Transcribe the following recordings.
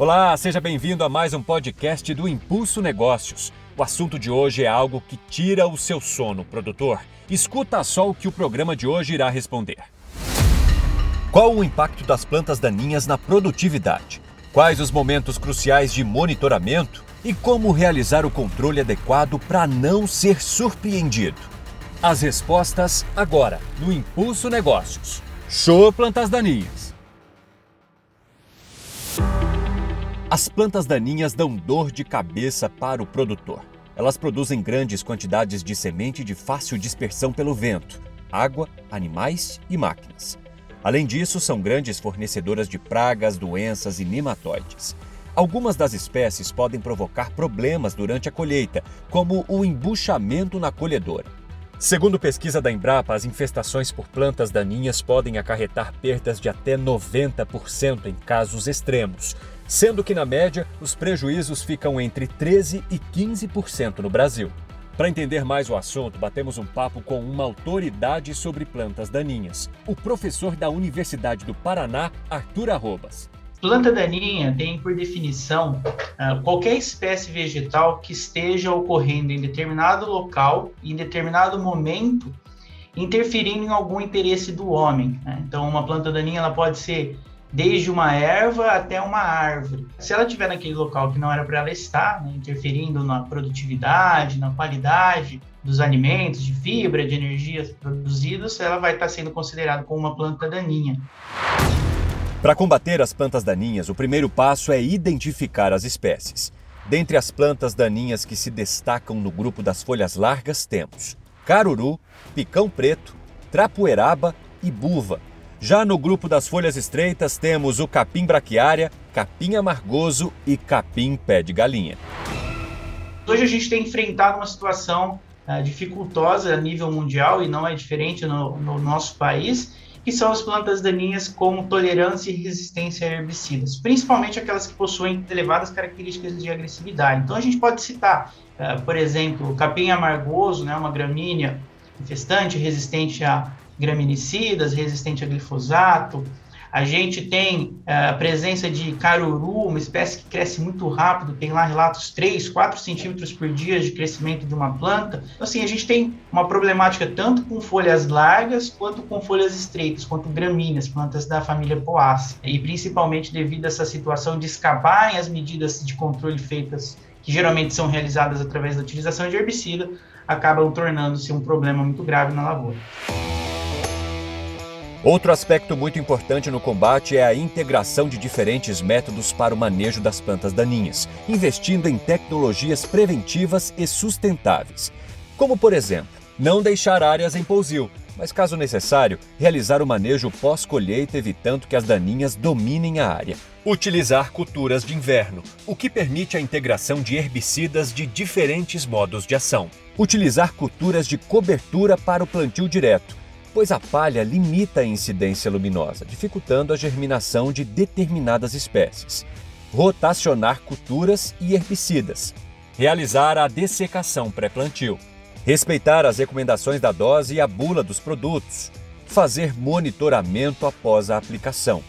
Olá, seja bem-vindo a mais um podcast do Impulso Negócios. O assunto de hoje é algo que tira o seu sono, produtor. Escuta só o que o programa de hoje irá responder. Qual o impacto das plantas daninhas na produtividade? Quais os momentos cruciais de monitoramento e como realizar o controle adequado para não ser surpreendido? As respostas agora no Impulso Negócios. Show Plantas Daninhas. As plantas daninhas dão dor de cabeça para o produtor. Elas produzem grandes quantidades de semente de fácil dispersão pelo vento, água, animais e máquinas. Além disso, são grandes fornecedoras de pragas, doenças e nematóides. Algumas das espécies podem provocar problemas durante a colheita, como o embuchamento na colhedora. Segundo pesquisa da Embrapa, as infestações por plantas daninhas podem acarretar perdas de até 90% em casos extremos, sendo que, na média, os prejuízos ficam entre 13% e 15% no Brasil. Para entender mais o assunto, batemos um papo com uma autoridade sobre plantas daninhas, o professor da Universidade do Paraná, Arthur Arrobas. Planta daninha tem, por definição, qualquer espécie vegetal que esteja ocorrendo em determinado local, em determinado momento, interferindo em algum interesse do homem. Né? Então, uma planta daninha ela pode ser desde uma erva até uma árvore. Se ela estiver naquele local que não era para ela estar, né, interferindo na produtividade, na qualidade dos alimentos, de fibra, de energias produzidos, ela vai estar sendo considerada como uma planta daninha. Para combater as plantas daninhas, o primeiro passo é identificar as espécies. Dentre as plantas daninhas que se destacam no grupo das folhas largas, temos caruru, picão preto, trapoeraba e buva, já no grupo das folhas estreitas temos o capim braquiária, capim amargoso e capim pé de galinha. Hoje a gente tem enfrentado uma situação uh, dificultosa a nível mundial e não é diferente no, no nosso país, que são as plantas daninhas com tolerância e resistência a herbicidas, principalmente aquelas que possuem elevadas características de agressividade. Então a gente pode citar, uh, por exemplo, capim amargoso, né, uma gramínea infestante resistente a graminicidas, resistente a glifosato. A gente tem é, a presença de caruru, uma espécie que cresce muito rápido, tem lá relatos 3, 4 centímetros por dia de crescimento de uma planta. Então, assim, a gente tem uma problemática tanto com folhas largas, quanto com folhas estreitas, quanto gramíneas, plantas da família Poaceae. E principalmente devido a essa situação de escaparem as medidas de controle feitas, que geralmente são realizadas através da utilização de herbicida, acabam tornando-se um problema muito grave na lavoura. Outro aspecto muito importante no combate é a integração de diferentes métodos para o manejo das plantas daninhas, investindo em tecnologias preventivas e sustentáveis. Como, por exemplo, não deixar áreas em pousio, mas, caso necessário, realizar o manejo pós-colheita evitando que as daninhas dominem a área. Utilizar culturas de inverno, o que permite a integração de herbicidas de diferentes modos de ação. Utilizar culturas de cobertura para o plantio direto pois a palha limita a incidência luminosa, dificultando a germinação de determinadas espécies. Rotacionar culturas e herbicidas. Realizar a dessecação pré-plantio. Respeitar as recomendações da dose e a bula dos produtos. Fazer monitoramento após a aplicação.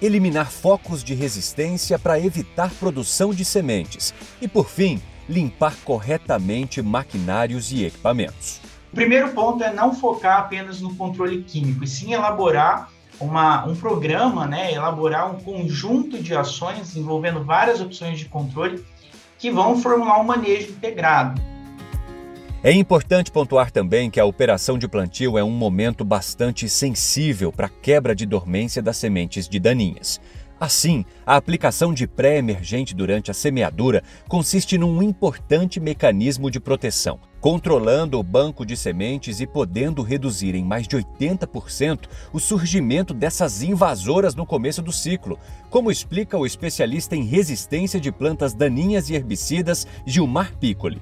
Eliminar focos de resistência para evitar produção de sementes. E, por fim, limpar corretamente maquinários e equipamentos. O primeiro ponto é não focar apenas no controle químico, e sim elaborar uma, um programa, né, elaborar um conjunto de ações envolvendo várias opções de controle que vão formular um manejo integrado. É importante pontuar também que a operação de plantio é um momento bastante sensível para a quebra de dormência das sementes de daninhas. Assim, a aplicação de pré-emergente durante a semeadura consiste num importante mecanismo de proteção, controlando o banco de sementes e podendo reduzir em mais de 80% o surgimento dessas invasoras no começo do ciclo, como explica o especialista em resistência de plantas daninhas e herbicidas Gilmar Piccoli.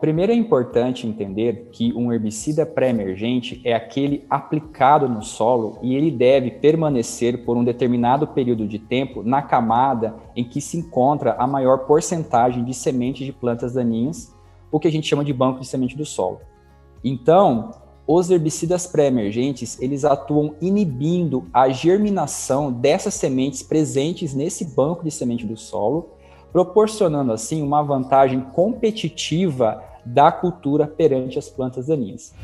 Primeiro é importante entender que um herbicida pré-emergente é aquele aplicado no solo e ele deve permanecer por um determinado período de tempo na camada em que se encontra a maior porcentagem de sementes de plantas daninhas, o que a gente chama de banco de semente do solo. Então, os herbicidas pré-emergentes, eles atuam inibindo a germinação dessas sementes presentes nesse banco de semente do solo, proporcionando assim uma vantagem competitiva da cultura perante as plantas daninhas.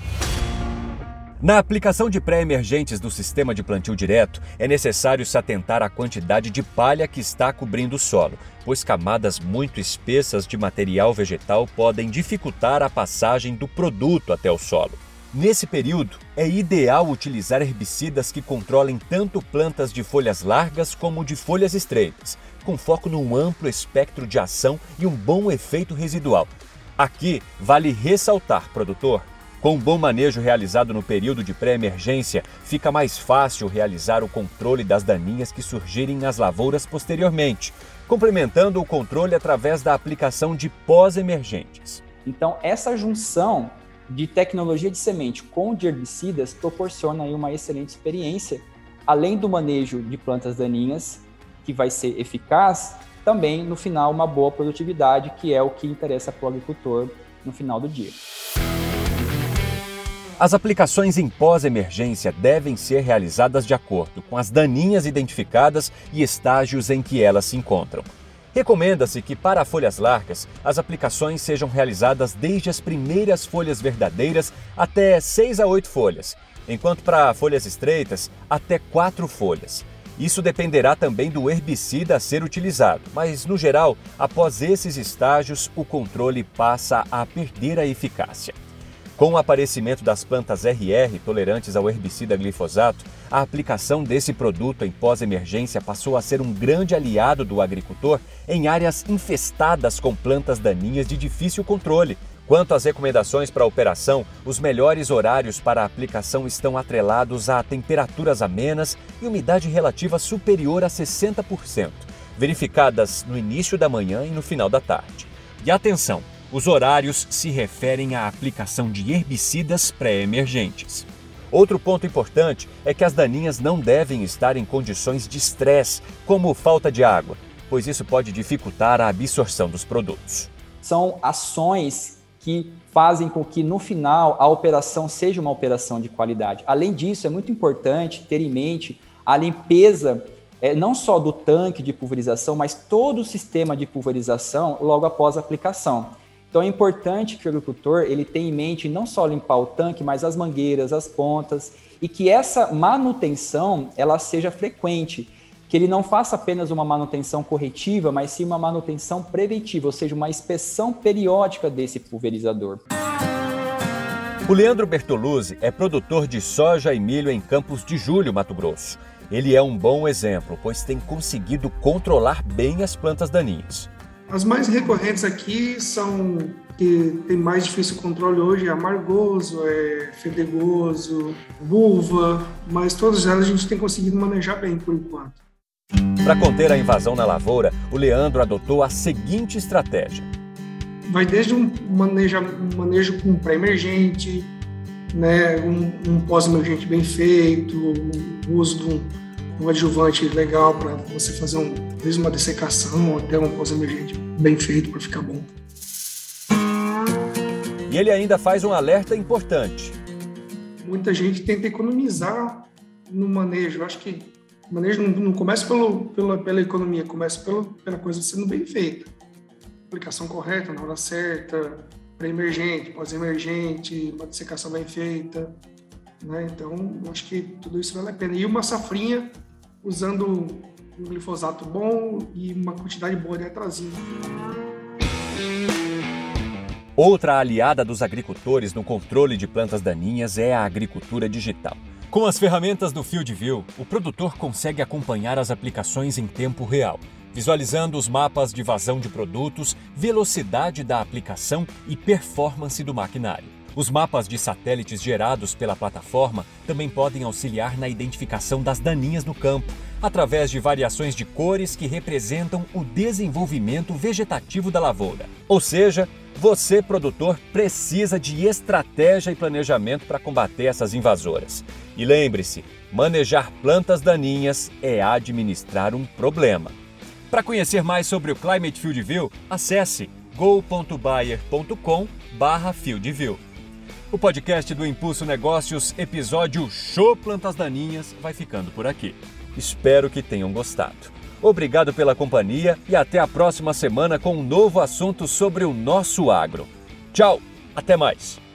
Na aplicação de pré-emergentes do sistema de plantio direto, é necessário se atentar à quantidade de palha que está cobrindo o solo, pois camadas muito espessas de material vegetal podem dificultar a passagem do produto até o solo. Nesse período, é ideal utilizar herbicidas que controlem tanto plantas de folhas largas como de folhas estreitas, com foco num amplo espectro de ação e um bom efeito residual. Aqui vale ressaltar, produtor, com um bom manejo realizado no período de pré-emergência, fica mais fácil realizar o controle das daninhas que surgirem nas lavouras posteriormente, complementando o controle através da aplicação de pós-emergentes. Então, essa junção de tecnologia de semente com de herbicidas proporciona uma excelente experiência, além do manejo de plantas daninhas, que vai ser eficaz, também no final uma boa produtividade, que é o que interessa para o agricultor no final do dia. As aplicações em pós-emergência devem ser realizadas de acordo com as daninhas identificadas e estágios em que elas se encontram. Recomenda-se que, para folhas largas, as aplicações sejam realizadas desde as primeiras folhas verdadeiras até 6 a 8 folhas, enquanto para folhas estreitas, até 4 folhas. Isso dependerá também do herbicida a ser utilizado, mas, no geral, após esses estágios, o controle passa a perder a eficácia. Com o aparecimento das plantas RR tolerantes ao herbicida glifosato, a aplicação desse produto em pós-emergência passou a ser um grande aliado do agricultor em áreas infestadas com plantas daninhas de difícil controle. Quanto às recomendações para a operação, os melhores horários para a aplicação estão atrelados a temperaturas amenas e umidade relativa superior a 60%, verificadas no início da manhã e no final da tarde. E atenção! Os horários se referem à aplicação de herbicidas pré-emergentes. Outro ponto importante é que as daninhas não devem estar em condições de estresse, como falta de água, pois isso pode dificultar a absorção dos produtos. São ações que fazem com que no final a operação seja uma operação de qualidade. Além disso, é muito importante ter em mente a limpeza é, não só do tanque de pulverização, mas todo o sistema de pulverização logo após a aplicação. Então é importante que o agricultor ele tenha em mente não só limpar o tanque, mas as mangueiras, as pontas e que essa manutenção ela seja frequente, que ele não faça apenas uma manutenção corretiva, mas sim uma manutenção preventiva, ou seja, uma inspeção periódica desse pulverizador. O Leandro Bertoluzzi é produtor de soja e milho em Campos de Julho, Mato Grosso. Ele é um bom exemplo, pois tem conseguido controlar bem as plantas daninhas. As mais recorrentes aqui são que tem mais difícil controle hoje é amargoso, é fedegoso, vulva, mas todas elas a gente tem conseguido manejar bem por enquanto. Para conter a invasão na lavoura, o Leandro adotou a seguinte estratégia. Vai desde um manejo, um manejo com pré-emergente, né, um, um pós-emergente bem feito, o uso de um um adjuvante legal para você fazer um, desde uma dessecação ou até um pós-emergente bem feito para ficar bom. E ele ainda faz um alerta importante. Muita gente tenta economizar no manejo. Eu acho que o manejo não, não começa pelo, pela, pela economia, começa pelo, pela coisa sendo bem feita. Aplicação correta, na hora certa, pré-emergente, pós-emergente, uma dessecação bem feita. Né? Então, acho que tudo isso vale a pena. E uma safrinha usando um glifosato bom e uma quantidade boa de atrazina. Outra aliada dos agricultores no controle de plantas daninhas é a agricultura digital. Com as ferramentas do FieldView, o produtor consegue acompanhar as aplicações em tempo real, visualizando os mapas de vazão de produtos, velocidade da aplicação e performance do maquinário. Os mapas de satélites gerados pela plataforma também podem auxiliar na identificação das daninhas no campo, através de variações de cores que representam o desenvolvimento vegetativo da lavoura. Ou seja, você, produtor, precisa de estratégia e planejamento para combater essas invasoras. E lembre-se: manejar plantas daninhas é administrar um problema. Para conhecer mais sobre o Climate Field View, acesse go.bayer.com/fieldview. O podcast do Impulso Negócios, episódio Show Plantas Daninhas, vai ficando por aqui. Espero que tenham gostado. Obrigado pela companhia e até a próxima semana com um novo assunto sobre o nosso agro. Tchau, até mais!